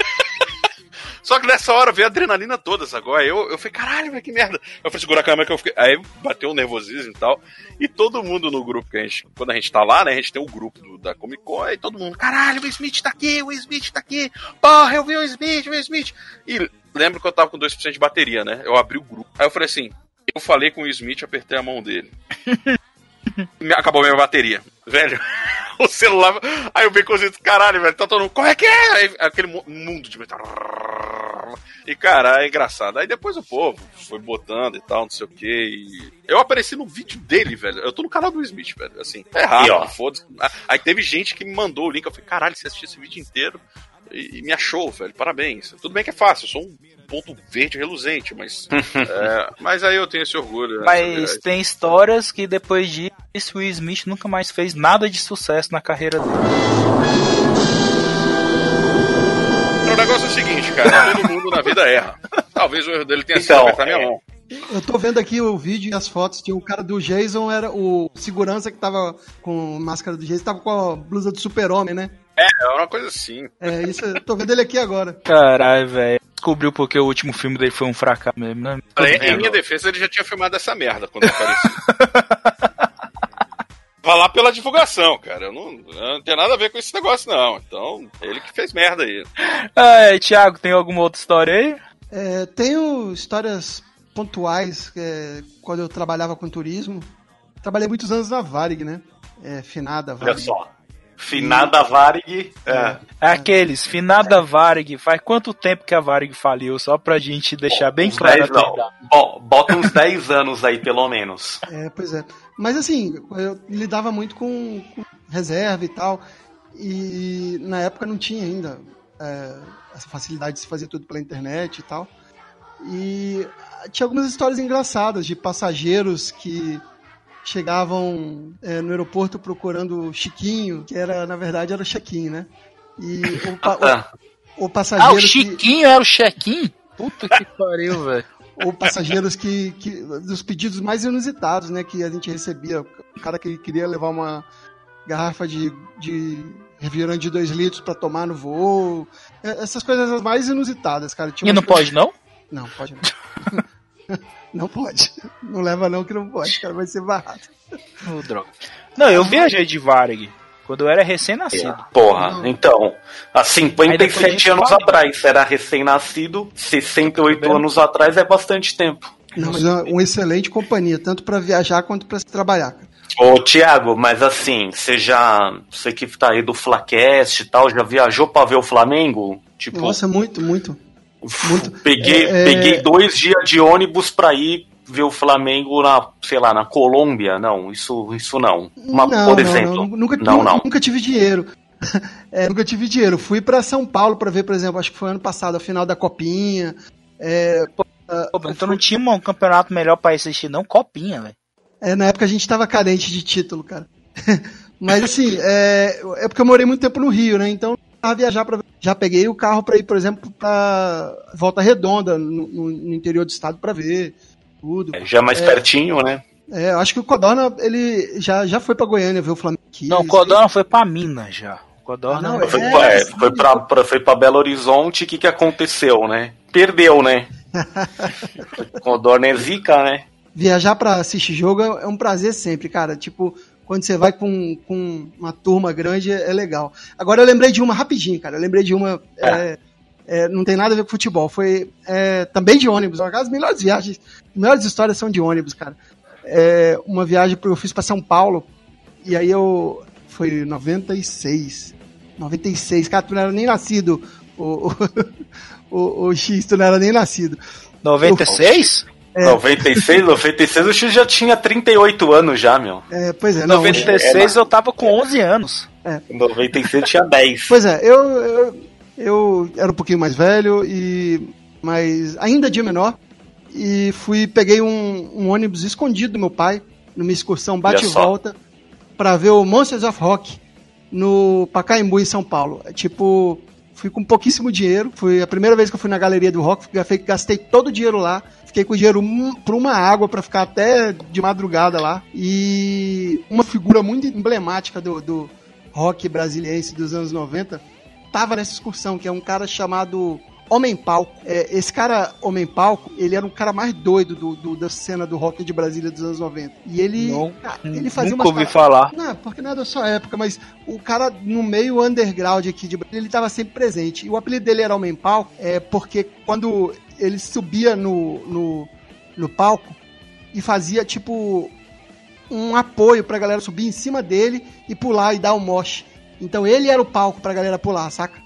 Só que nessa hora veio a adrenalina toda, agora Eu, eu falei, caralho, velho, que merda. Eu fui segurar a câmera que eu fiquei. Aí bateu o nervosismo e tal. E todo mundo no grupo que a gente. Quando a gente tá lá, né? A gente tem o grupo do- da Comic Con. Aí todo mundo, caralho, o Will Smith tá aqui, o Will Smith tá aqui. Porra, eu vi o Will Smith, o Will Smith. E lembro que eu tava com 2% de bateria, né? Eu abri o grupo. Aí eu falei assim. Eu falei com o Will Smith, apertei a mão dele. Acabou minha bateria. Velho, o celular. Aí eu bem cozido, caralho, velho, tá todo mundo. Como é que é? Aí, aquele mu- mundo de metal. E, cara, é engraçado. Aí depois o povo foi botando e tal, não sei o que. E eu apareci no vídeo dele, velho. Eu tô no canal do Smith, velho. Assim, é E, ó. rápido, foda-se. Aí teve gente que me mandou o link. Eu falei, caralho, você assistiu esse vídeo inteiro e, e me achou, velho. Parabéns. Tudo bem que é fácil, eu sou um ponto verde reluzente, mas. é, mas aí eu tenho esse orgulho. né, Mas tem histórias que depois disso o Smith nunca mais fez nada de sucesso na carreira dele. O negócio é o seguinte, cara, todo mundo na vida erra. Talvez o erro dele tenha sido Então, apertar minha é. mão. Eu tô vendo aqui o vídeo e as fotos. Tinha o cara do Jason, era o segurança que tava com máscara do Jason, tava com a blusa do super-homem, né? É uma coisa assim. É, isso, eu tô vendo ele aqui agora. Caralho, velho. Descobriu porque o último filme dele foi um fracasso mesmo, né? Olha, em minha defesa, ele já tinha filmado essa merda quando apareceu. Vai lá pela divulgação, cara. Eu não, eu não tenho nada a ver com esse negócio, não. Então, ele que fez merda aí. Ah, Thiago, tem alguma outra história aí? É, tenho histórias pontuais, é, quando eu trabalhava com turismo. Trabalhei muitos anos na Varig, né? É, finada Olha Varig. só. Finada Varig. É. É aqueles, finada Varig. Faz quanto tempo que a Varig faliu? Só pra gente deixar bem claro. 10 a não. Bo- Bota uns 10 anos aí, pelo menos. É, pois é. Mas assim, eu lidava muito com, com reserva e tal. E na época não tinha ainda é, essa facilidade de se fazer tudo pela internet e tal. E tinha algumas histórias engraçadas de passageiros que chegavam é, no aeroporto procurando o Chiquinho, que era, na verdade, era o check-in, né? E o, pa- Ah, o, o Ah, passageiro o que- Chiquinho era o check-in? Puta que pariu, velho. ou passageiros que, que dos pedidos mais inusitados, né, que a gente recebia, o cara que queria levar uma garrafa de, de refrigerante de 2 litros para tomar no voo, É, essas coisas as mais inusitadas, cara. Tinha E não pode, não? Não, pode não. não pode. Não leva não que não pode, cara, vai ser barato. Ô, droga. Não, eu viajei de Varig quando eu era recém-nascido. Porra, então, há Aí depois a 57 gente anos fala. atrás, era recém-nascido, 68 Tá vendo? anos atrás é bastante tempo. Não, mas é uma excelente companhia, tanto para viajar quanto para trabalhar. cara. Ô, Tiago, mas assim, você já. Você que tá aí do Flacast e tal, já viajou pra ver o Flamengo? Tipo, Nossa, muito, muito. Muito. peguei, É, é- peguei dois dias de ônibus pra ir ver o Flamengo na, sei lá, na Colômbia. Não, isso, isso não. Uma, não, por não, exemplo. não, nunca, não, nunca, não. nunca tive dinheiro. É, nunca tive dinheiro. Fui pra São Paulo pra ver, por exemplo, acho que foi ano passado, a final da Copinha. É, Pô, então não tinha um campeonato melhor pra assistir, não? Copinha, velho. é, na época a gente tava carente de título, cara. Mas assim, é, é porque eu morei muito tempo no Rio, né? Então, a viajar para já peguei o carro pra ir, por exemplo, pra Volta Redonda, no, no- interior do estado pra ver tudo. É, Já mais pertinho, né? É, eu acho que o Codorna, ele já, já foi pra Goiânia ver o Flamengo aqui. Não, o Codorna foi pra Minas já. O Codorna Ah, não, Foi, É, pra- é, foi, pra, pra- foi pra Belo Horizonte, o que, que aconteceu, né? Perdeu, né? Codorna é zica, né? viajar pra assistir jogo é é um prazer sempre, cara. Tipo, quando você vai com, com uma turma grande é, é legal. Agora eu lembrei de uma rapidinho, cara. Eu lembrei de uma. é, é, não tem nada a ver com futebol. Foi é, também de ônibus. As melhores viagens, as melhores histórias são de ônibus, cara. é, uma viagem que eu fiz para São Paulo. E aí eu. Foi 96. 96. Cara, tu não era nem nascido. O, o, o, o X, tu não era nem nascido. 96? É. 96, 96 o X já tinha 38 anos já, meu. É, pois é, não. 96 eu tava com 11 anos. 96 eu tinha 10. Pois é, eu, eu, eu era um pouquinho mais velho, e mas ainda de menor. E fui, peguei um, um ônibus escondido do meu pai, numa excursão bate e volta, pra ver o Monsters of Rock no Pacaembu, em São Paulo. É, Tipo, fui com pouquíssimo dinheiro. Foi a primeira vez que eu fui na galeria do rock, gastei todo o dinheiro lá. Fiquei com dinheiro pra uma água pra ficar até de madrugada lá. E uma figura muito emblemática do, do rock brasiliense dos anos 90 tava nessa excursão, que é um cara chamado Homem Palco. É, esse cara, Homem Palco, ele era um cara mais doido do, do- da cena do rock de Brasília dos anos 90. E ele, Não, ele fazia Nunca umas ouvi falar. não, porque não é da sua época, mas o cara no meio underground aqui de Brasília, ele estava sempre presente. E o apelido dele era Homem Palco, é porque quando ele subia no, no, no palco e fazia tipo um apoio pra galera subir em cima dele e pular e dar um moche. Então ele era o palco pra galera pular, saca?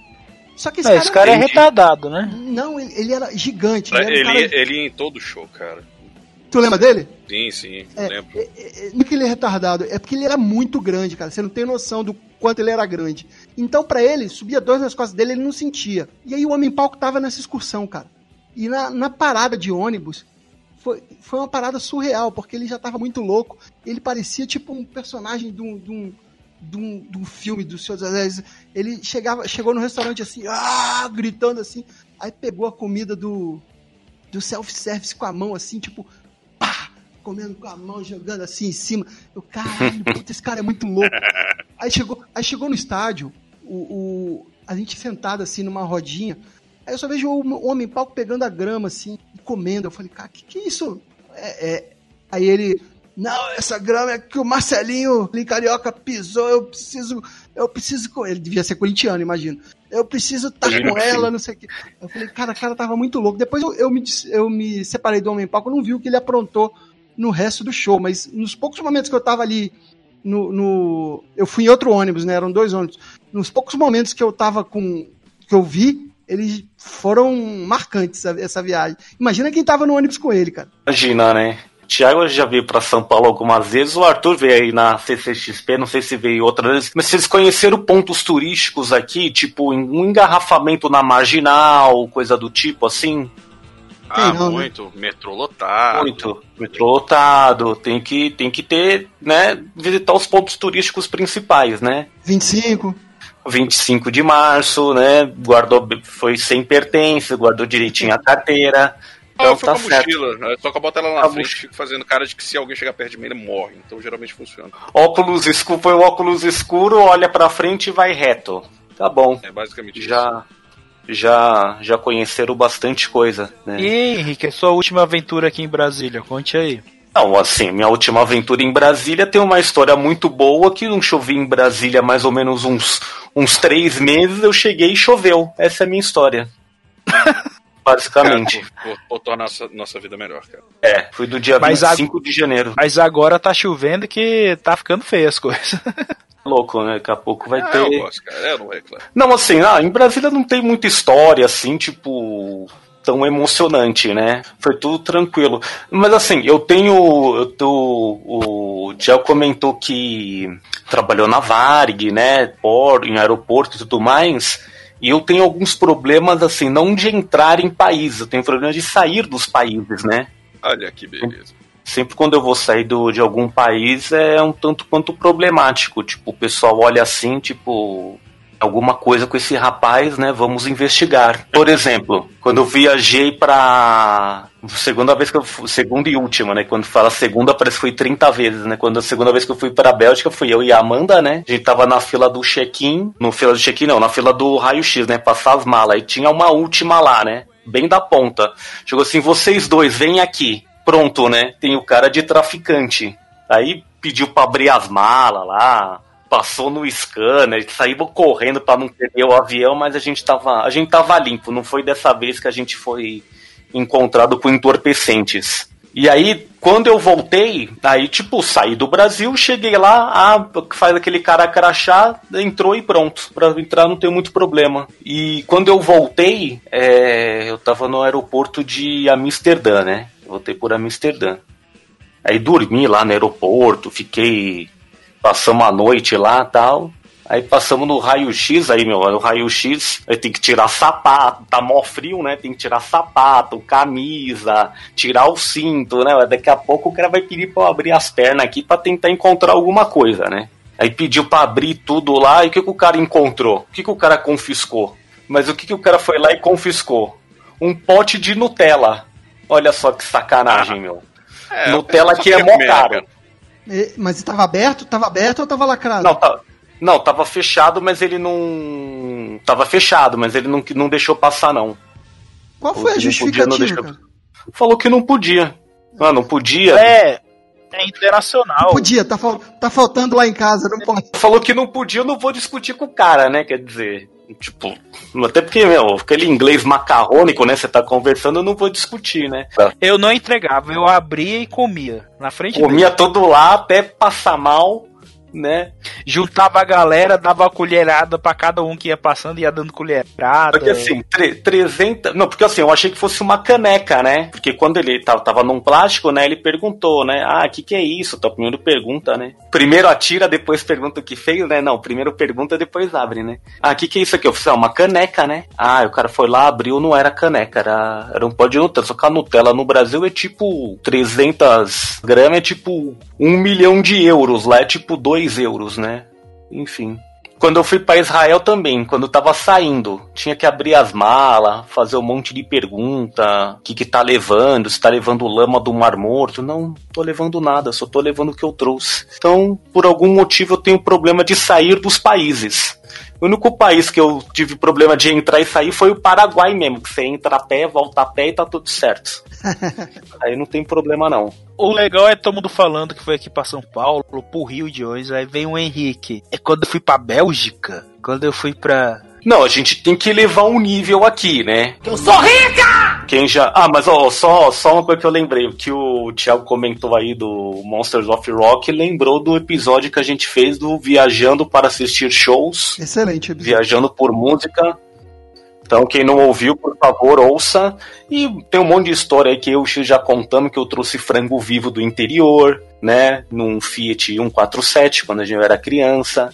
Só que esse É, cara, esse cara é retardado, né? não, ele, ele era gigante. Ele, era um Ele, cara- ele ia em todo show, cara. Tu lembra dele? Sim, sim, É, lembro. é, é, não é que ele é retardado, é porque ele era muito grande, cara. Você não tem noção do quanto ele era grande. Então, pra ele, subia dois nas costas dele, ele não sentia. E aí o Homem Palco tava nessa excursão, cara. E na, na parada de ônibus, foi, foi uma parada surreal, porque ele já tava muito louco. Ele parecia tipo um personagem de um, de um, de um, de um filme do Senhor dos Anéis. Ele chegava, chegou no restaurante assim, ah, gritando assim. Aí pegou a comida do, do self-service com a mão assim, tipo, pá, comendo com a mão, jogando assim em cima. Eu, caralho, puta, esse cara é muito louco. Aí chegou, aí chegou no estádio, o, o- a gente sentado assim numa rodinha. Aí eu só vejo o, homem palco pegando a grama assim e comendo. Eu falei, cara, que que é isso? É, é. Aí ele, não, essa grama é que o Marcelinho ali, carioca pisou, eu preciso, eu preciso com ele. Devia ser corintiano, imagino. Eu preciso estar Imagino com ela, não sei o quê. Eu falei, cara, o cara tava muito louco. Depois eu, eu me, eu me separei do Homem Palco, eu não vi o que ele aprontou no resto do show, mas nos poucos momentos que eu tava ali no, no- eu fui em outro ônibus, né? Eram dois ônibus. Nos poucos momentos que eu tava com que eu vi, eles foram marcantes essa, essa viagem. Imagina quem tava no ônibus com ele, cara. Imagina, né? Thiago já veio pra São Paulo algumas vezes, o Arthur veio aí na CCXP, não sei se veio outra vez, mas vocês conheceram pontos turísticos aqui, tipo um engarrafamento na marginal, coisa do tipo assim? Ah, não, né? muito. Metrô lotado. Muito. Metrô lotado, tem que, tem que ter, né, visitar os pontos turísticos principais, né? 25. 25 de março, né? Guardou, foi sem pertence, guardou direitinho a carteira. Ah, Então eu fui tá com a certo. mochila. é Só que eu boto ela na A frente mochila. fico fazendo cara de que se alguém chegar perto de mim, ele morre. Então geralmente funciona. Óculos escuro, põe o óculos escuro, olha pra frente e vai reto. Tá bom. É basicamente isso. Já já já conheceram bastante coisa, né? E Henrique, a sua última aventura aqui em Brasília? Conte aí. Não, assim, minha última aventura em Brasília tem uma história muito boa que não chovia em Brasília há mais ou menos uns, uns três meses, eu cheguei e choveu. Essa é a minha história. Basicamente. Cara, por, por tornar nossa, nossa vida melhor, cara. É, fui do dia Mas a- 25 de janeiro. Mas agora tá chovendo que tá ficando feio as coisas. Louco, né? Daqui a pouco vai Ah, ter. eu gosto, cara. Eu não reclamo. Não, assim, ah, em Brasília não tem muita história, assim, tipo, tão emocionante, né? Foi tudo tranquilo. Mas assim, eu tenho. Eu tô, o Diel comentou que trabalhou na Varg, né? Por, em aeroporto e tudo mais. E eu tenho alguns problemas, assim, não de entrar em países, eu tenho problema de sair dos países, né? Olha que beleza. sempre quando eu vou sair do, de algum país é um tanto quanto problemático. Tipo, o pessoal olha assim, tipo, alguma coisa com esse rapaz, né? Vamos investigar. Por exemplo, quando eu viajei pra. Segunda vez que eu fui, segunda e última, né? Quando fala segunda, parece que foi 30 vezes, né? Quando a segunda vez que eu fui pra Bélgica, fui eu e a Amanda, né? A gente tava na fila do check-in. No fila do check-in, não, na fila do raio-x, né? Passar as malas. E tinha uma última lá, né? Bem da ponta. Chegou assim, vocês dois, vem aqui. Pronto, né? Tem o cara de traficante. Aí pediu pra abrir as malas lá, passou no scanner, saímos correndo pra não perder o avião, mas a gente tava, a gente tava limpo. Não foi dessa vez que a gente foi encontrado com entorpecentes. E aí, quando eu voltei, aí, tipo, saí do Brasil, cheguei lá, ah, faz aquele cara crachá, entrou e pronto. Pra entrar não tem muito problema. E quando eu voltei, é, eu tava no aeroporto de Amsterdã, né? Voltei por Amsterdã. Aí dormi lá no aeroporto, fiquei. Passamos a noite lá tal. Aí passamos no raio-x, aí, meu, o raio-x, aí tem que tirar sapato, tá mó frio, né? Tem que tirar sapato, camisa, tirar o cinto, né? Daqui a pouco o cara vai pedir pra eu abrir as pernas aqui pra tentar encontrar alguma coisa, né? Aí pediu pra abrir tudo lá, e o que, que o cara encontrou? O que, que o cara confiscou? Mas o que, que o cara foi lá e confiscou? Um pote de Nutella. Olha só que sacanagem, meu. É, Nutella que é mó né, caro. E- mas estava aberto? Tava aberto ou tava lacrado? Não, tá, não, tava fechado, mas ele não. Tava fechado, mas ele não, não deixou passar, não. Qual foi a Não podia, justificativa, não deixou-? Falou que não podia. Ah, não podia. É, é internacional. Podia, tá, fal- tá faltando lá em casa, não pode. Falou que não podia, eu não vou discutir com o cara, né? Quer dizer, tipo, até porque, meu, aquele inglês macarrônico, né? Você tá conversando, eu não vou discutir, né? Eu não entregava, eu abria e comia. Na frente Comia todo lá até passar mal, né? Juntava a galera, dava colherada pra cada um que ia passando, ia dando colherada. Porque assim, tre- 300. Não, porque assim, eu achei que fosse uma caneca, né? Porque quando ele tava, tava num plástico, né? Ele perguntou, né? Ah, o que, que é isso? Então, primeiro pergunta, né? Primeiro atira, depois pergunta o que fez, né? Não, primeiro pergunta, depois abre, né? Ah, o que, que é isso aqui? Eu falei, ah, uma caneca, né? Ah, o cara foi lá, abriu, não era caneca, era, era um pó de Nutella. Só que a Nutella no Brasil é tipo 300 gramas, é tipo um milhão de euros. Lá é tipo 2 euros, né? Enfim. Quando eu fui para Israel também, quando eu tava saindo, tinha que abrir as malas, fazer um monte de pergunta, o que que tá levando, se tá levando lama do Mar Morto. Não, tô levando nada, só tô levando o que eu trouxe. Então, por algum motivo eu tenho problema de sair dos países. O único país que eu tive problema de entrar e sair foi o Paraguai mesmo, que você entra a pé, volta a pé e tá tudo certo. Aí não tem problema não. O legal é todo mundo falando que foi aqui pra São Paulo, pro Rio de hoje, aí vem o Henrique. É quando eu fui pra Bélgica, quando eu fui pra. Não, a gente tem que elevar um nível aqui, né? Eu sou rica! Quem já. Ah, mas ó, só, só uma coisa que eu lembrei, que o Thiago comentou aí do Monsters of Rock, lembrou do episódio que a gente fez do Viajando para assistir shows, Excelente. episódio. viajando por música. Então, quem não ouviu, por favor, ouça. E tem um monte de história aí que eu já contamos que eu trouxe frango vivo do interior, né? Num Fiat 147, quando a gente era criança.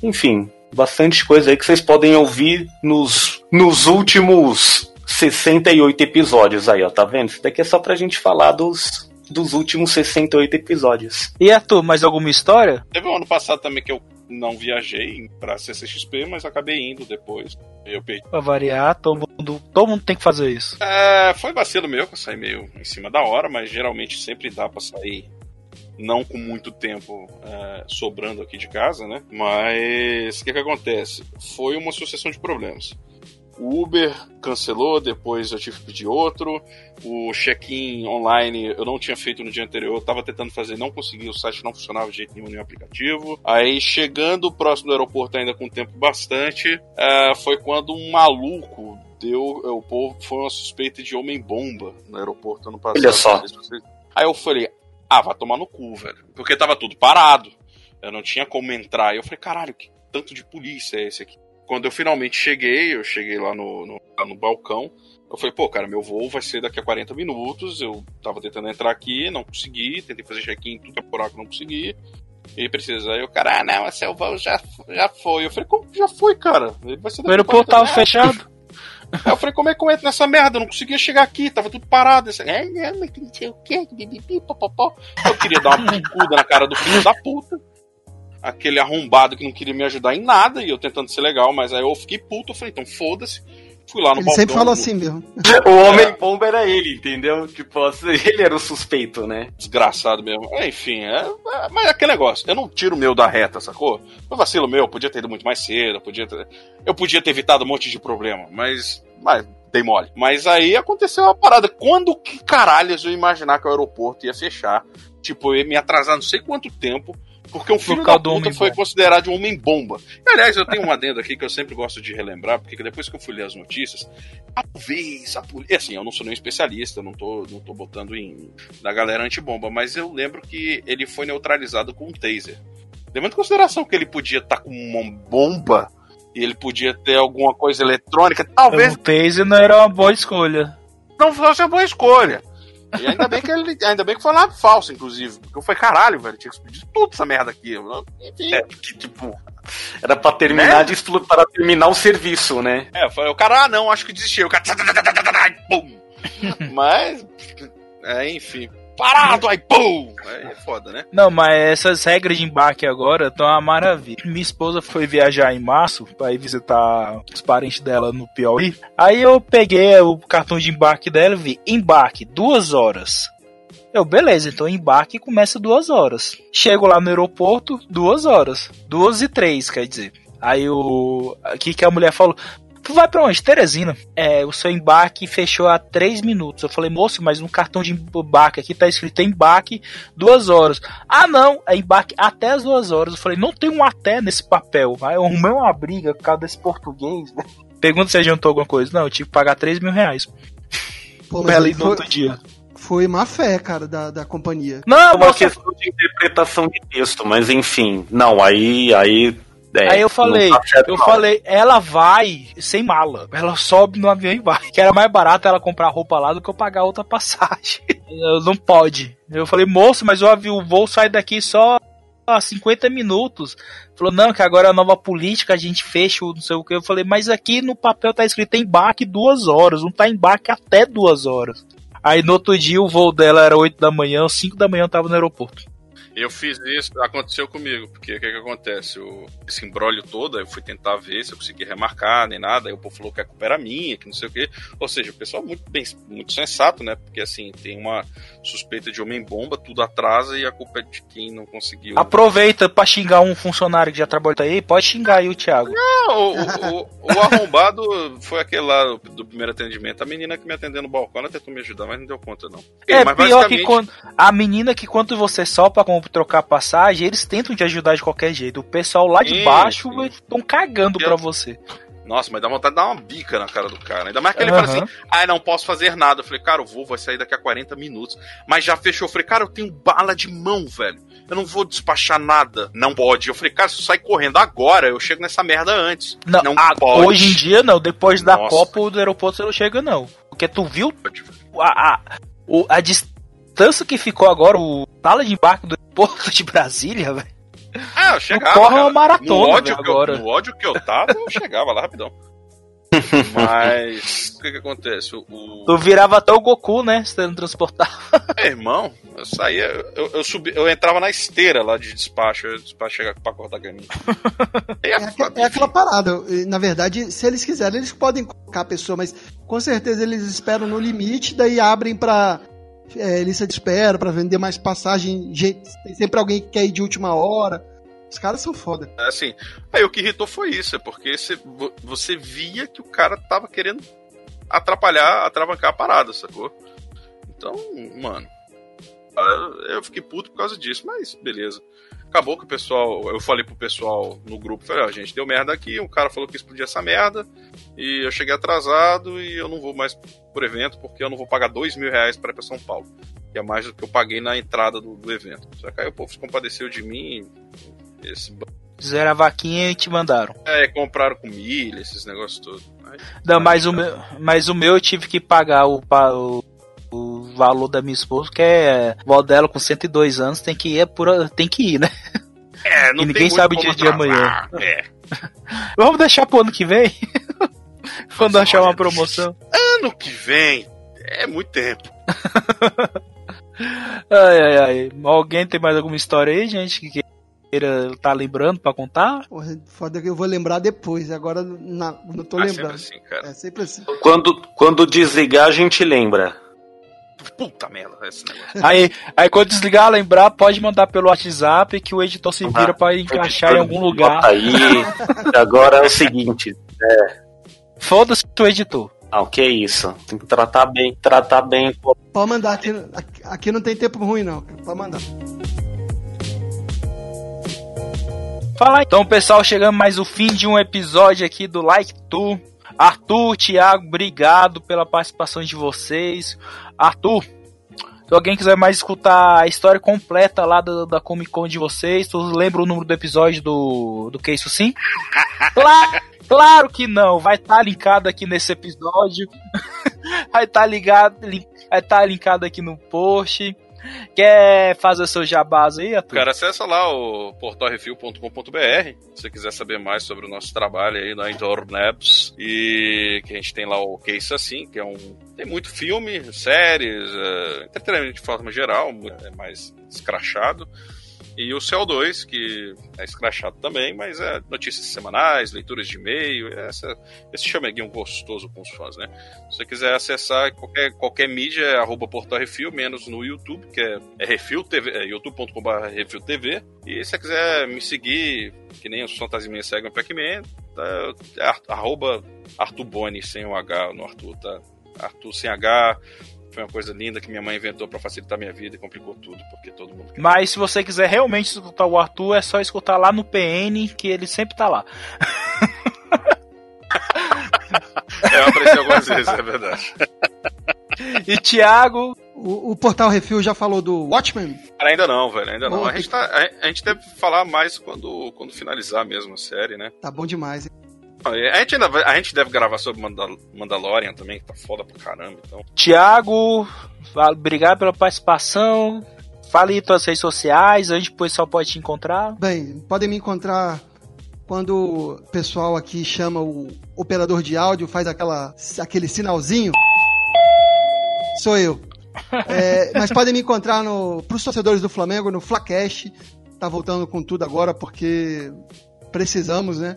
Enfim, bastante coisa aí que vocês podem ouvir nos, nos últimos 68 episódios aí, ó. Tá vendo? Isso daqui é só pra gente falar dos, dos últimos 68 episódios. E Arthur, mais alguma história? Teve um ano passado também que eu não viajei pra CCXP, mas acabei indo depois. Eu perdi. Pra variar, todo mundo, todo mundo tem que fazer isso. É, foi vacilo meu que eu saí meio em cima da hora, mas geralmente sempre dá pra sair não com muito tempo é, sobrando aqui de casa, né? Mas o que, que acontece? Foi uma sucessão de problemas. O Uber cancelou, depois eu tive que pedir outro. O check-in online eu não tinha feito no dia anterior, eu tava tentando fazer, não consegui, o site não funcionava de jeito nenhum no aplicativo. Aí chegando próximo do aeroporto, ainda com tempo bastante, é, foi quando um maluco deu. O povo foi uma suspeita de homem-bomba no aeroporto ano passado. Olha só. Aí eu falei, ah, vai tomar no cu, velho. Porque tava tudo parado. Eu não tinha como entrar. E eu falei, caralho, que tanto de polícia é esse aqui? Quando eu finalmente cheguei, eu cheguei lá no, no, lá no balcão. Eu falei, pô, cara, meu voo vai ser daqui a 40 minutos. Eu tava tentando entrar aqui, não consegui. Tentei fazer check-in, tudo é buraco, não consegui. E precisa. Aí o cara, ah, não, seu voo já, já foi. Eu falei, como que já foi, cara? Ele vai ser O daqui a aeroporto 40 tava fechado. Aí eu falei, como é que eu entro nessa merda? Eu não conseguia chegar aqui, tava tudo parado. Esse, é, não, mas não sei o que, bibibi, popopó. Eu queria dar uma picuda na cara do filho da puta. Aquele arrombado que não queria me ajudar em nada, e eu tentando ser legal, mas aí eu fiquei puto, eu falei, então foda-se. Fui lá no Ele balcão. sempre fala no- assim mesmo. O Homem-Bomba era ele, entendeu? Tipo, assim, ele era o suspeito, né? Desgraçado mesmo. Enfim, é, é- mas é aquele negócio. Eu não tiro o meu da reta, sacou? Foi vacilo meu, eu podia ter ido muito mais cedo, eu podia ter, eu podia ter evitado um monte de problema, mas, mas dei mole. Mas aí aconteceu uma parada. Quando que caralhos eu ia imaginar que o aeroporto ia fechar? Tipo, eu ia me atrasar não sei quanto tempo Porque um filho da puta foi considerado um homem bomba. E, aliás, eu tenho um adendo aqui que eu sempre gosto de relembrar, porque depois que eu fui ler as notícias, talvez a polícia. Assim, eu não sou nenhum especialista, não tô, não tô botando em na galera antibomba, mas eu lembro que ele foi neutralizado com um taser. Levando em consideração que ele podia estar com uma bomba e ele podia ter alguma coisa eletrônica, talvez O taser não era uma boa escolha. não fosse uma boa escolha. E ainda bem que ele, ainda bem que foi lá falso, inclusive. Porque eu falei, caralho, velho, tinha que explodir tudo essa merda aqui. Enfim. É, que, tipo, era pra terminar Né? de explo- para terminar o serviço, né? É, falei, o cara, ah, não, acho que desistiu. O cara. Pum. Mas. É, enfim. Parado, aí, pum! É foda, né? Não, mas essas regras de embarque agora estão uma maravilha. Minha esposa foi viajar em março pra ir visitar os parentes dela no Piauí. Aí eu peguei o cartão de embarque dela e vi: embarque, duas horas. Eu, beleza, então embarque começa duas horas. Chego lá no aeroporto, duas horas. Duas e três, quer dizer. Aí o. Aqui que a mulher falou. Tu vai pra onde? Teresina. É, o seu embarque fechou há três minutos. Eu falei, moço, mas no cartão de embarque aqui tá escrito embarque duas horas. Ah, não, é embarque até as duas horas. Eu falei, não tem um até nesse papel. Aí eu arrumei uma briga por causa desse português. né? Pergunta se adiantou alguma coisa. Não, eu tive que pagar 3 mil reais. Pô, Pra mas ela aí ir no foi, outro dia. foi má fé, cara, da, da companhia. Não, É uma moça, questão de interpretação de texto, mas enfim. Não, aí. Aí, é, Aí eu falei, tá eu não. falei, ela vai sem mala. Ela sobe no avião e vai. Que era mais barato ela comprar roupa lá do que eu pagar outra passagem. Eu, não pode. Eu falei, moço, mas o avião, o voo sai daqui só a 50 minutos. Falou, não, que agora é a nova política, a gente fecha o não sei o que. Eu falei, mas aqui no papel tá escrito embarque duas horas, não tá embarque até duas horas. Aí no outro dia o voo dela era 8 da manhã, 5 da manhã eu tava no aeroporto. Eu fiz isso, aconteceu comigo, porque o que, que acontece? O, esse embrólio todo, eu fui tentar ver se eu conseguia remarcar, nem nada, aí o povo falou que a culpa era minha, que não sei o quê. Ou seja, o pessoal muito bem, muito sensato, né? Porque assim, tem uma suspeita de homem-bomba, tudo atrasa e a culpa é de quem não conseguiu. Aproveita pra xingar um funcionário que já trabalhou aí, pode xingar aí o Thiago. Não, o, o, o- arrombado foi aquele lá do, primeiro atendimento. A menina que me atendeu no balcão, ela tentou me ajudar, mas não deu conta, não. É mas pior que basicamente- quando a menina que quando você só pra trocar passagem, eles tentam te ajudar de qualquer jeito. O pessoal lá de Sim, baixo estão cagando pra você. Nossa, mas dá vontade de dar uma bica na cara do cara. Ainda mais que ele Aham. fala assim: ah, não posso fazer nada. Eu falei, cara, o voo vai sair daqui a 40 minutos. Mas já fechou. Eu falei, cara, eu tenho bala de mão, velho. Eu não vou despachar nada. Não pode. Eu falei, cara, se eu sair correndo agora, eu chego nessa merda antes. Não, Não a- pode. hoje em dia não, depois da Nossa. Copa o do aeroporto você não chega não. Porque tu viu a, a, o- a distância que ficou agora, o sala de embarque do aeroporto de Brasília, velho. Ah, eu chegava. corre uma maratona, no ódio, velho, que eu, agora. no ódio que eu tava, eu chegava lá rapidão. Mas o que que acontece? O, o- Tu virava até o Goku, né? Sendo transportado. Meu irmão, eu saía, eu, eu subi, eu entrava na esteira lá de despacho, eu despacho chegar pra cortar caminho. É, É, aqua- é aquela parada. Na verdade, se eles quiserem, eles podem colocar a pessoa, mas com certeza eles esperam no limite, daí abrem pra é, lista de espera, pra vender mais passagem. Tem sempre alguém que quer ir de última hora. Os caras são foda. Assim, aí o que irritou foi isso, é porque você, vo- você via que o cara tava querendo atrapalhar, atravancar a parada, sacou? Então, mano, eu fiquei puto por causa disso, mas beleza. Acabou que o pessoal, eu falei pro pessoal no grupo, falei, ó, gente, deu merda aqui, o cara falou que explodia essa merda, e eu cheguei atrasado e eu não vou mais por evento, porque eu não vou pagar dois mil reais pra ir pra São Paulo. Que é mais do que eu paguei na entrada do, do evento. Só que aí o povo se compadeceu de mim, esse Fizeram a vaquinha e te mandaram. é, compraram com milha, esses negócios todos. Aí, Não, mas o meu, mas o meu eu tive que pagar o, o, o valor da minha esposa, que é vó dela com 102 anos, tem que ir, é por, tem que ir, né? é, e ninguém sabe o dia de amanhã. É. Vamos deixar pro ano que vem? Quando Nossa, achar uma promoção. Ano que vem é muito tempo. Ai, ai, ai. Alguém tem mais alguma história aí, gente, que queira tá lembrando pra contar? Porra, foda que eu vou lembrar depois. Agora na- não tô Ah, sempre lembrando. assim, cara. É sempre assim. Quando, quando desligar, a gente lembra. Puta merda, esse negócio. Aí, aí quando desligar, lembrar, pode mandar pelo WhatsApp que o editor se vira pra encaixar em algum lugar. Aí. Agora é o seguinte. Foda-se o editor. Ah, o que é isso? Tem que tratar bem, tratar bem. pô. Pode mandar aqui, aqui. não tem tempo ruim, não. Pode mandar. Fala aí. Então, pessoal, chegando mais o fim de um episódio aqui do Like Tu. Arthur, Thiago, obrigado pela participação de vocês. Arthur, se alguém quiser mais escutar a história completa lá da, da Comic Con de vocês, tu lembra o número do episódio do, do Que Isso Sim? claro, claro que não, vai estar tá linkado aqui nesse episódio. vai estar tá ligado, vai estar tá linkado aqui no post. Quer fazer seu jabás aí, Arthur? Cara, acessa lá o portalrefil.com.br se você quiser saber mais sobre o nosso trabalho aí na Labs e que a gente tem lá o Case Assim, que é um... tem muito filme, séries, uh, entretenimento de forma geral, é mais escrachado. E o CO2, que é escrachado também, mas é notícias semanais, leituras de e-mail, essa, esse chameguinho gostoso com os fãs, né? Se você quiser acessar qualquer, qualquer mídia, é arroba Portal Refil, menos no YouTube, que é, é Refil TV, é youtube.com.br Refil TV. E se você quiser me seguir, que nem os Fantasminhas seguem o Pac-Man, tá, é arroba Arthur Boni, sem o H no Arthur, tá? Arthur sem H, foi uma coisa linda que minha mãe inventou para facilitar minha vida e complicou tudo, porque todo mundo. Mas se você quiser realmente escutar o Arthur, é só escutar lá no PN, que ele sempre tá lá. é, eu apareci algumas vezes, é verdade. E Thiago. O, o, Portal Refil já falou do Watchmen? Ainda não, velho, ainda não. a, gente tá, a, a, gente deve falar mais quando, quando finalizar mesmo a série, né? Tá bom demais, hein? A gente, ainda a gente deve gravar sobre Mandal Mandalorian também, que tá foda pra caramba. Então. Tiago, obrigado pela participação. Fale aí suas redes sociais, onde o pessoal pode te encontrar. Bem, podem me encontrar quando o pessoal aqui chama o operador de áudio, faz aquela, aquele sinalzinho. Sou eu. É, mas podem me encontrar no, pros torcedores do Flamengo no Flacast. Tá voltando com tudo agora porque precisamos, né?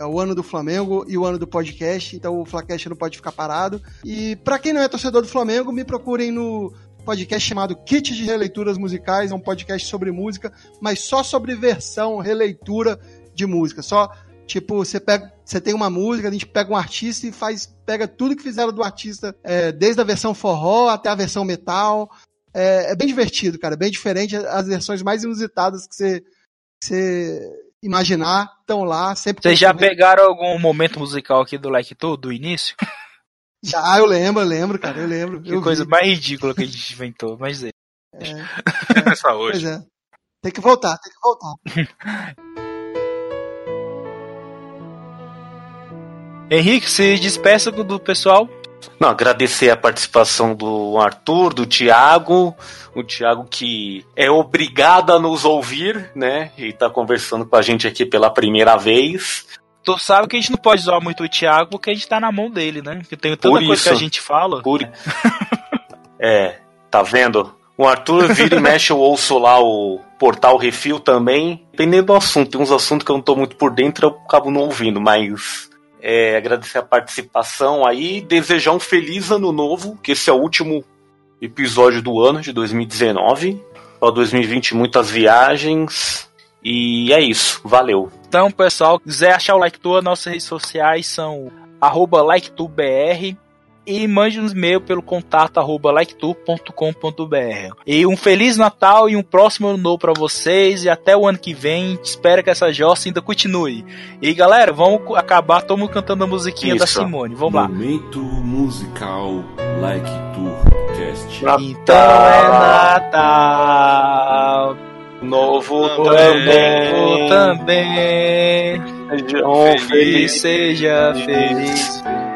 É o ano do Flamengo e o ano do podcast, então o Flacast não pode ficar parado. E para quem não é torcedor do Flamengo, me procurem no podcast chamado Kit de Releituras Musicais, é um podcast sobre música, mas só sobre versão, releitura de música. Só Tipo, você pega, você tem uma música, a gente pega um artista e faz, pega tudo que fizeram do artista, é, desde a versão forró até a versão metal. É, é, bem divertido, cara, bem diferente. As versões mais inusitadas que você, que você imaginar estão lá. sempre. Vocês já pegaram algum momento musical aqui do Like To, do início? Já, eu lembro, eu lembro, cara, eu lembro. Que eu coisa vi. mais ridícula que a gente inventou, mas é. É, é, Essa hoje. Pois é. Tem que voltar, tem que voltar. Henrique, se despeça do pessoal. Não, agradecer a participação do Arthur, do Tiago, o Tiago que é obrigado a nos ouvir, né? E tá conversando com a gente aqui pela primeira vez. Tu sabe que a gente não pode zoar muito o Thiago porque a gente tá na mão dele, né? Porque tem tanta Por coisa isso. que a gente fala. Por... é, tá vendo? O Arthur vira e mexe, eu ouço lá o portal Refil também. Dependendo do assunto, tem uns assuntos que eu não tô muito por dentro, eu acabo não ouvindo, mas é, agradecer a participação aí, desejar um feliz ano novo, que esse é o último episódio do ano de 2019. Para 2020, muitas viagens. E é isso, valeu. Então, pessoal, quiser achar o Like Tour, nossas redes sociais são arroba e mande um e-mail pelo contato arroba liketour.com.br. E um Feliz Natal e um próximo ano novo para vocês e até o ano que vem. Espero que essa jossa ainda continue. E galera, vamos acabar todo mundo cantando a musiquinha Isso. da Simone. Vamos lá. Momento musical Like Tour Cast. Então é Natal. Novo também. também. Feliz, feliz seja feliz. feliz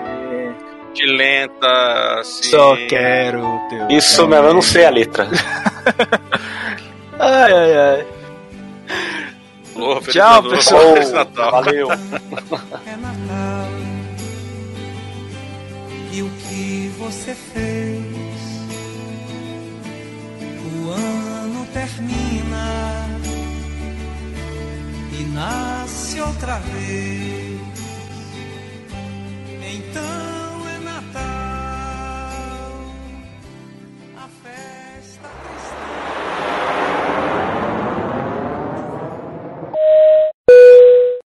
de lenta, assim. Só quero teu. Isso mesmo, eu não sei a letra. ai, ai, ai. Oh, Tchau, pessoal. Feliz Natal. Valeu. É Natal. E o que você fez? O ano termina e nasce outra vez. Então Natal,